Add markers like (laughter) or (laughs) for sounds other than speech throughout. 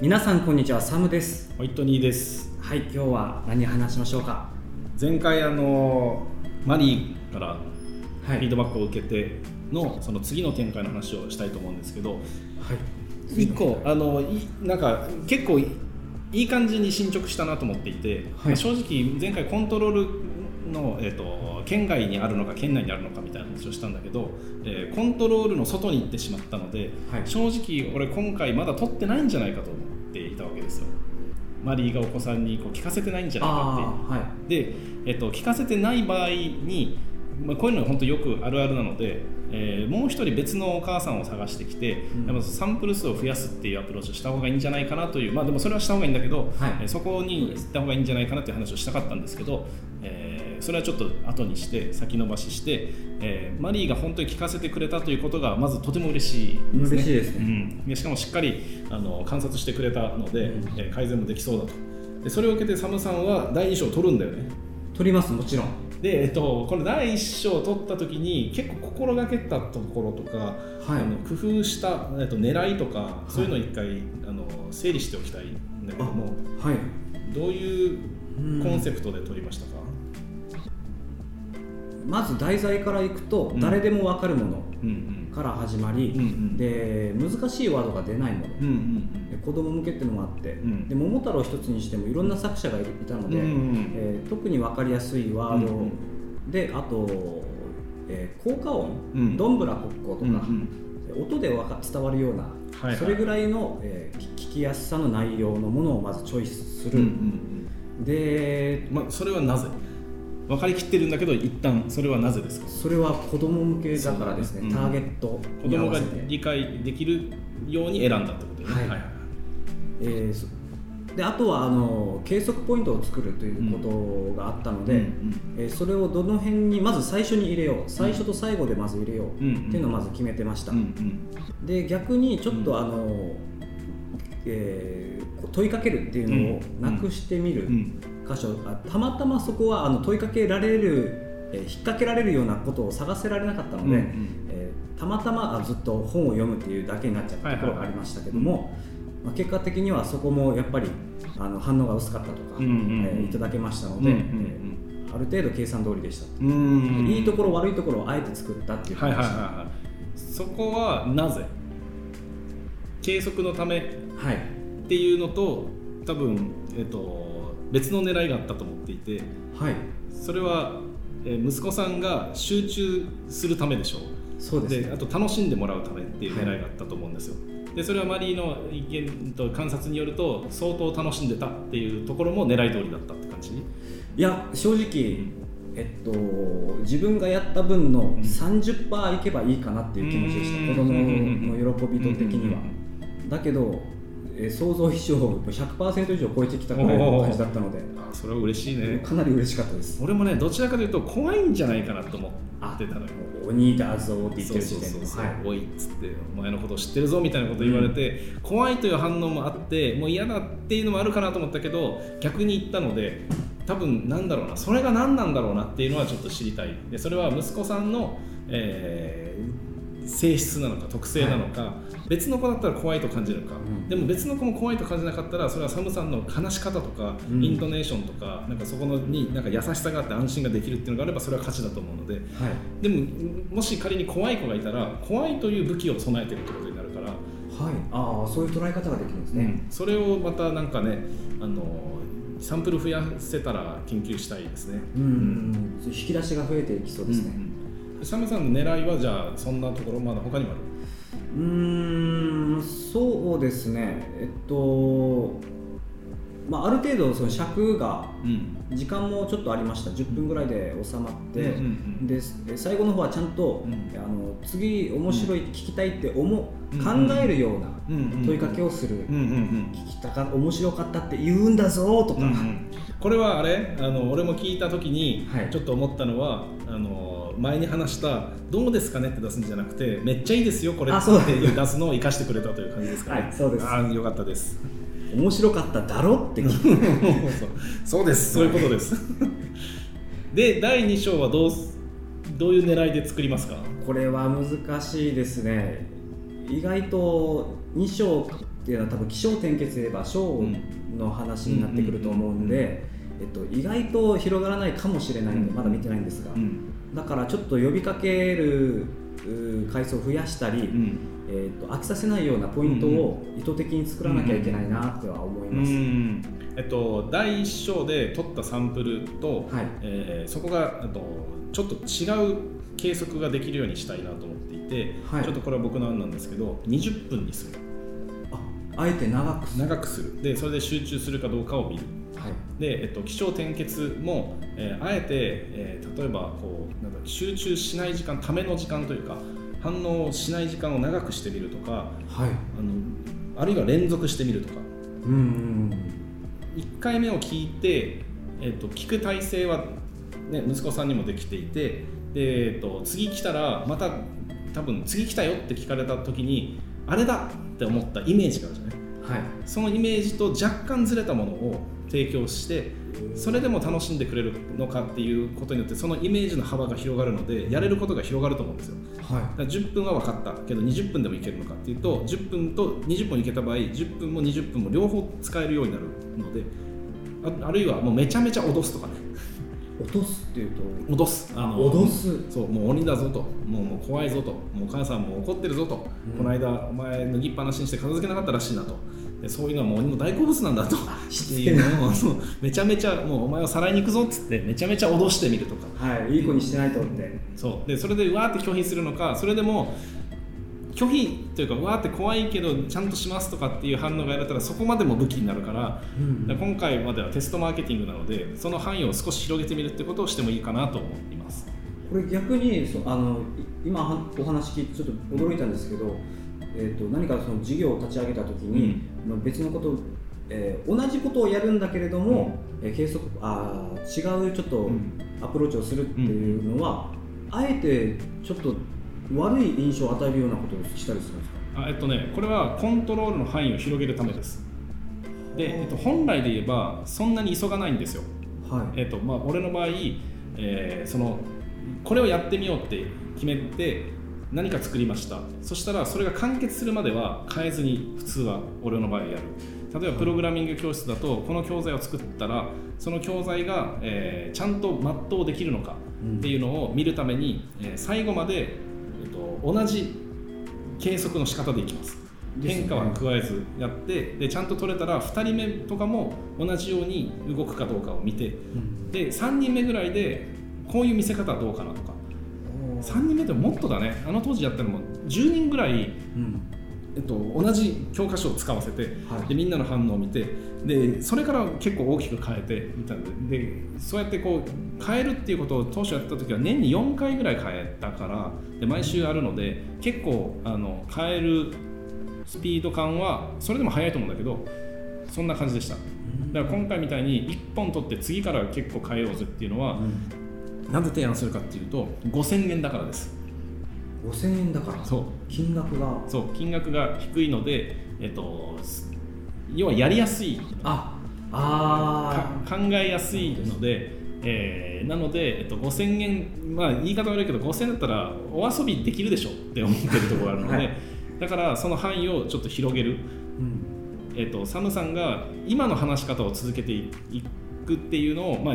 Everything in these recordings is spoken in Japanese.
皆さんこんにちはサムです。ホイットニーです。はい今日は何話しましょうか？前回あのマリーからはフィードバックを受けてのその次の展開の話をしたいと思うんですけどはい。一個あのいなんか結構いいい感じに進捗したなと思っていて、はい。正直前回コントロールの、えー、と県外にあるのか県内にあるのかみたいな話をしたんだけど、えーコントロールの外に行ってしまったので、はい。正直俺今回まだ取ってないんじゃないかと思っていたわけですよ。マリーがお子さんにこう聞かせてないんじゃないかって。はい。で、えっと、聞かせてない場合に、まあ、こういうのは本当よくあるあるなので、えーもう一人別のお母さんを探してきて、うん。やっぱサンプル数を増やすっていうアプローチをした方がいいんじゃないかなというまあでもそれはした方がいいんだけど、はい。えーそこに行った方がいいんじゃないかなという話をしたかったんですけど、えーそれはちょっと後にして先延ばしして、えーマリーが本当に聞かせてくれたということがまずとても嬉しいですね。嬉しいですね。うん。でしかもしっかりあの観察してくれたので、うん。えー改善もできそうだと。でそれを受けてサムさんは第2章を取るんだよね。取りますもちろんで、えっと、この第1章を取った時に結構心がけたところとか、はい。あの工夫した、えっと、狙いとかそういうのを一回、あの整理しておきたいんだけどもはい。どういううん。コンセプトで取りましたか、まず題材からいくとうん。誰でも分かるものうんから始まり、うんうん。で難しいワードが出ないもの。うんうんで子供向けっていうのもあって、ん。で桃太郎一つにしてもいろんな作者がいたので、うんうんえー特に分かりやすいワード、うんうんであと、えー効果音、うん。どんぶらこっことか、うんうん音でわか伝わるような、はいはい。それぐらいの、えー聞聞きやすさの内容のものをまずチョイスする、うんうんでうん。まあ、それはなぜ？分かりきってるんだけど一旦それはなぜですか？それは子供向けだからですね、そうだねターゲット子供が理解できるように選んだってことね、はいえーそであとはあの計測ポイントを作るということがあったので、うんうん。えーそれをどの辺にまず最初に入れよう最初と最後でまず入れようってうん。いうのをまず決めてました、うんうん。で逆にちょっとあの、えー問いかけるっていうのをなくしてみるうん。箇所、あたまたまそこはあの問いかけられる、えー引っ掛けられるようなことを探せられなかったので、うんうん。えーたまたまあずっと本を読むっていうだけになっちゃったところがありましたけども、まあ、結果的にはそこもやっぱりあの反応が薄かったとか、うんうんうん。えーいただけましたので、うんうんえーある程度計算通りでした、うんうんいいところ悪いところをあえて作ったっていうはい感じはいはいはいそこはなぜ？計測のため？っはい。ていうのと多分、えっと、別の狙いがあったと思っていて。はい。それは、えー息子さんが集中するためでしょそうですであと楽しんでもらうためっていう狙いがあったと思うんですよ、でそれはマリーの意見と観察によると相当楽しんでたっていうところも狙い通りだったって感じ？いや正直えっと自分がやった分の30%いけばいいかなっていう気持ちでした、うん。子供の喜びと的には、うんだけど、えー想像以上100%以上超えてきたくらいの感じだったので。あそれは嬉しいね。かなり嬉しかったです。俺もねどちらかというと怖いんじゃないかなと思ってたのよ。鬼だぞって言ってるそうそうそうそう、時点ではい。おいっつってお前のことを知ってるぞみたいなこと言われて、怖いという反応もあってもう嫌だっていうのもあるかなと思ったけど逆に言ったので多分なんだろうなそれが何なんだろうなっていうのはちょっと知りたい。でそれは息子さんの、えー性質なのか特性なのか、別の子だったら怖いと感じるか、うん。でも別の子も怖いと感じなかったらそれはサムさんの話し方とか、うん。イントネーションとかなんかそこのになんか優しさがあって安心ができるっていうのがあればそれは価値だと思うので。はい。でももし仮に怖い子がいたら怖いという武器を備えてるってことになるから、はい、ああそういう捉え方ができるんですね、それをまたなんかねあのサンプル増やせたら研究したいですね。うん。引き出しが増えていきそうですね、うんサムさんの狙いはじゃあそんなところまだ他にもある？うーんそうですね。えっと、まあ、ある程度その尺がうん。時間もちょっとありました。10分ぐらいで収まって、うんうんうんで最後の方はちゃんと、うん。あの次面白い、聞きたいって思う、うん考えるようなうんうん問いかけをする、うんうんうん。聞きたか面白かったって言うんだぞとか、うんうん。これはあれ？あの俺も聞いた時にはい。ちょっと思ったのは、あの前に話した「どうですかね?」って出すんじゃなくて「めっちゃいいですよこれ」あそうっていう出すのを生かしてくれたという感じですかね。はいそうです。あよかったです。面白かっただろって聞く (laughs) そうです。そういうことです。(laughs) で第2章はどうすどういう狙いで作りますか？これは難しいですね。意外と2章っていうのは多分気象転結で言えば小の話になってくると思うんで、えっと、意外と広がらないかもしれないんでまだ見てないんですが、だからちょっと呼びかける回数を増やしたり、えーと、飽きさせないようなポイントを意図的に作らなきゃいけないなっては思います。えっと、第1章で取ったサンプルと、はい、えー、そこがとちょっと違う計測ができるようにしたいなと思っていて、はい、ちょっとこれは僕の案なんですけど20分にする。ああえて長くする。長くする。でそれで集中するかどうかを見る、はい、で、えっと、気象転結も、えー、あえて、えー、例えばこうなんか集中しない時間ための時間というか反応しない時間を長くしてみるとか、はい、あのあるいは連続してみるとか、うんうん、1回目を聞いて、えーと、聞く体制は、ね、息子さんにもできていてで、えーと、次来たらまた多分次来たよって聞かれた時にあれだって思ったイメージがあるじゃない、はい、そのイメージと若干ずれたものを提供してそれでも楽しんでくれるのかっていうことによってそのイメージの幅が広がるのでやれることが広がると思うんですよ、はい、だから10分は分かったけど20分でもいけるのかっていうと10分と20分いけた場合10分も20分も両方使えるようになるのでああるいはもうめちゃめちゃ脅すとかね。脅すっていうと？脅す。あの脅す。そうもう鬼だぞと。もうもう怖いぞと。もうお母さんも怒ってるぞと、うん、この間お前脱ぎっぱなしにして片付けなかったらしいなとでそういうのはもう鬼の大好物なんだと。(laughs) っていうのをめちゃめちゃもうお前をさらいに行くぞっつってめちゃめちゃ脅してみるとか。はいいい子にしてないとって。そう。でそれでうわーって拒否するのかそれでも拒否というかうわーって怖いけどちゃんとしますとかっていう反応がやれたらそこまでも武器になるから,、うん、から今回まではテストマーケティングなのでその範囲を少し広げてみるってことをしてもいいかなと思います。これ逆にそあの今お話聞いてちょっと驚いたんですけど、えーと、何かその事業を立ち上げた時に、うん、別のことえー、同じことをやるんだけれども、うん、えー、計測あ違うちょっとアプローチをするっていうのは、うん、あえてちょっと悪い印象を与えるようなことをしたりするんですか？あ、えっとね、これはコントロールの範囲を広げるためです。で、えっと、本来で言えばそんなに急がないんですよ、はい。えっとまあ、俺の場合、えー、そのこれをやってみようって決めて何か作りました。そしたらそれが完結するまでは変えずに普通は俺の場合やる。例えばプログラミング教室だとこの教材を作ったらその教材が、えー、ちゃんと全うできるのかっていうのを見るために、えー、最後まで同じ計測の仕方でいきます。変化は加えずやってでちゃんと取れたら2人目とかも同じように動くかどうかを見て、うん、で3人目ぐらいでこういう見せ方はどうかなとか3人目でももっとだね。あの当時やったのも10人ぐらい、うん。えっと、同じ教科書を使わせて、はい、でみんなの反応を見てでそれから結構大きく変えてみたんででそうやってこう変えるっていうことを当初やった時は年に4回ぐらい変えたからで毎週あるので結構あの変えるスピード感はそれでも速いと思うんだけどそんな感じでした。だから今回みたいに1本取って次から結構変えようぜっていうのは、うん、なぜ提案するかっていうと5000円だからです。5000円だから。そう。金額が。そう。金額が低いので、えっと、要はやりやすい。ああ考えやすいので、えー、なので、えっと、5000円まあ言い方悪いけど5000円だったらお遊びできるでしょって思ってるところがあるので、はい、だからその範囲をちょっと広げる、うん。えっと、サムさんが今の話し方を続けていくっていうのを、まあ、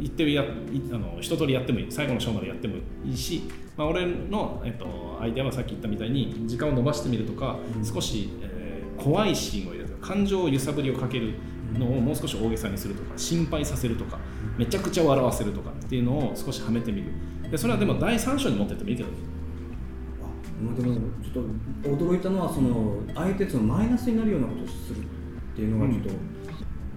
言ってやあの一通りやってもいい。最後の章までやってもいいしまあ、俺の、えっと、アイデアはさっき言ったみたいに時間を延ばしてみるとか、うん、少し、えー、怖いシーンを入れる感情を揺さぶりをかけるのをもう少し大げさにするとか心配させるとかめちゃくちゃ笑わせるとかっていうのを少しはめてみる。でそれはでも第三章に持ってってもいいけどあでもちょっと驚いたのはその相手とのマイナスになるようなことをするっていうのがちょっと、うん。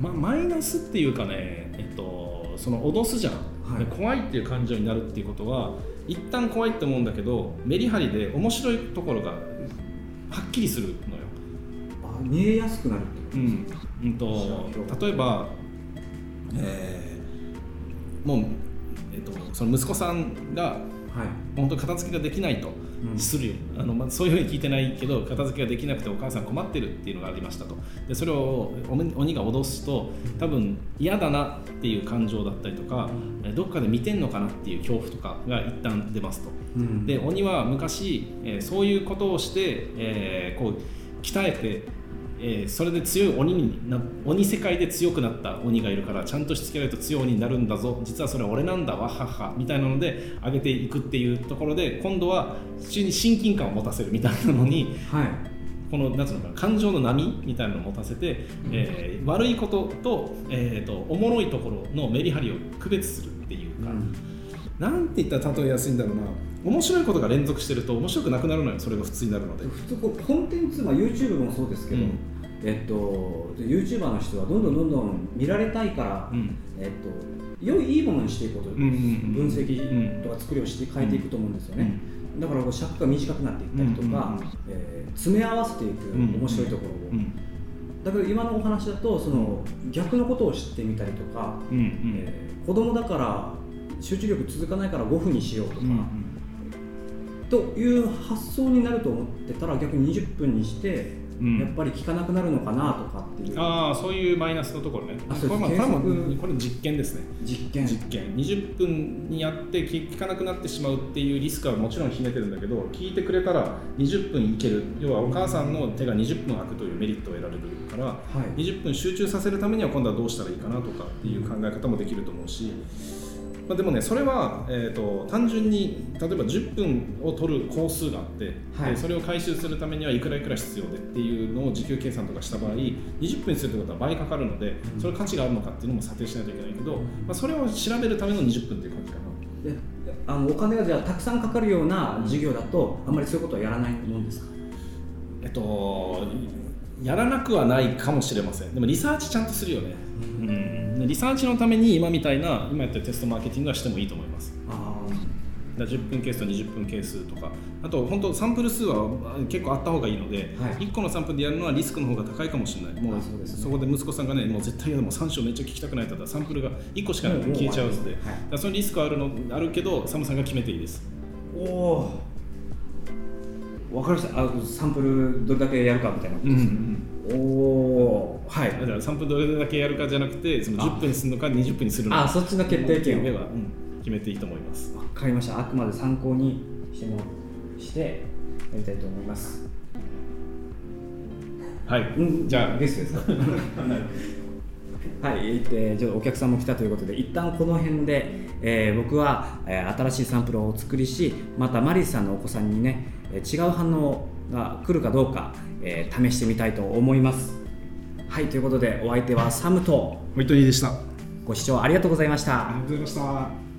ま、マイナスっていうかね、えっと、その脅すじゃん、はい、怖いっていう感情になるっていうことは一旦怖いって思うんだけどメリハリで面白いところがはっきりするのよ。あ見えやすくなるってうん、うんと例えば、えー、もう、えーと、その息子さんがはい、本当片付けができないとするよ、うん、あのまあ、そういうふうに聞いてないけど片付けができなくてお母さん困ってるっていうのがありましたと。でそれを鬼が脅すと多分嫌だなっていう感情だったりとか、うん、どっかで見てんのかなっていう恐怖とかが一旦出ますと、うん、で鬼は昔、えー、そういうことをして、えー、こう鍛えてえーそれで強い鬼にな鬼世界で強くなった鬼がいるからちゃんとしつけられると強い鬼になるんだぞ。実はそれは俺なんだわはっはみたいなので上げていくっていうところで今度は普通に親近感を持たせるみたいなのにはい。このなんつうのかな感情の波みたいなのを持たせて、えー悪いことと,、えー、とおもろいところのメリハリを区別するっていうか、うん。なんて言ったら例えやすいんだろうな。面白いことが連続してると面白くなくなるのよそれが普通になるので。普通こうコンテンツ、まあ、YouTube もそうですけど、うんえっと、YouTuber の人はどんどんどんどん見られたいから、うん。えっと、良いいいものにしていこうと、うんうんうん分析とか作りをして変えていくと思うんですよね、だからこう尺が短くなっていったりとか、うんうんうんえー詰め合わせていくうん面白いところを、うんだけど今のお話だとその逆のことを知ってみたりとか、うんうん。えー子供だから集中力続かないから5分にしようとか、うんという発想になると思ってたら逆に20分にして、うんやっぱり効かなくなるのかなとかっていう。ああそういうマイナスのところね。あそうこれ,、まあ、ここれ実験ですね。実験。実験。20分にやって聞かなくなってしまうっていうリスクはもちろん秘めてるんだけど聞いてくれたら20分いける。要はお母さんの手が20分空くというメリットを得られるからはい。20分集中させるためには今度はどうしたらいいかなとかっていう考え方もできると思うし、まあ、でもねそれは、えー、と単純に例えば10分を取る工数があって、はい。でそれを回収するためにはいくらいくら必要でっていうのを時給計算とかした場合20分にするってことは倍かかるのでそれ価値があるのかっていうのも査定しないといけないけど、まあ、それを調べるための20分っていう感じかな。であのお金がじゃあたくさんかかるような授業だとあんまりそういうことはやらないもんですか？えっと、やらなくはないかもしれません。でもリサーチちゃんとするよね、うん、でリサーチのために今みたいな今やってるテストマーケティングはしてもいいと思います。あだから10分ケースと20分ケースとか。あと本当サンプル数はあ結構あった方がいいので、はい。1個のサンプルでやるのはリスクの方が高いかもしれない。もうあそうですね。そこで息子さんがねもう絶対嫌だもう3章めっちゃ聞きたくないって言ったらサンプルが1個しかなくてもう消えちゃうので、はい。そのリスクはあるのあるけどサムさんが決めていいです。おおわかりました。あサンプルどれだけやるかみたいなことですね、おおはい。だから3分どれだけやるかじゃなくてそのあ。10分にするのか20分にするのかあそっちの決定権を。決めていいと思います。わかりました。あくまで参考にしてもしてやりたいと思います。はい、うん。じゃあ。ゲストですか？(laughs) はい、えー、ちょっとお客さんも来たということで一旦この辺で、えー僕は、えー新しいサンプルをお作りしまたマリスさんのお子さんにね、えー違う反応が来るかどうか、えー試してみたいと思います。はいということでお相手はサムとホイットニーでした。あご視聴ありがとうございました。りがとうございました